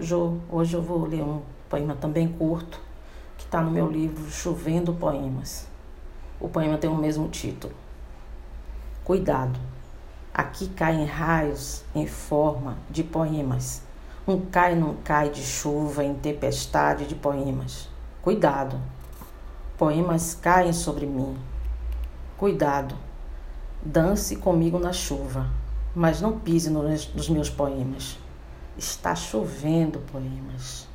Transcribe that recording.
Jo, hoje eu vou ler um poema também curto, que está no meu livro Chovendo Poemas. O poema tem o mesmo título. Cuidado, aqui caem raios em forma de poemas. Um cai não cai de chuva em tempestade de poemas. Cuidado, poemas caem sobre mim. Cuidado, dance comigo na chuva, mas não pise nos meus poemas. Está chovendo poemas.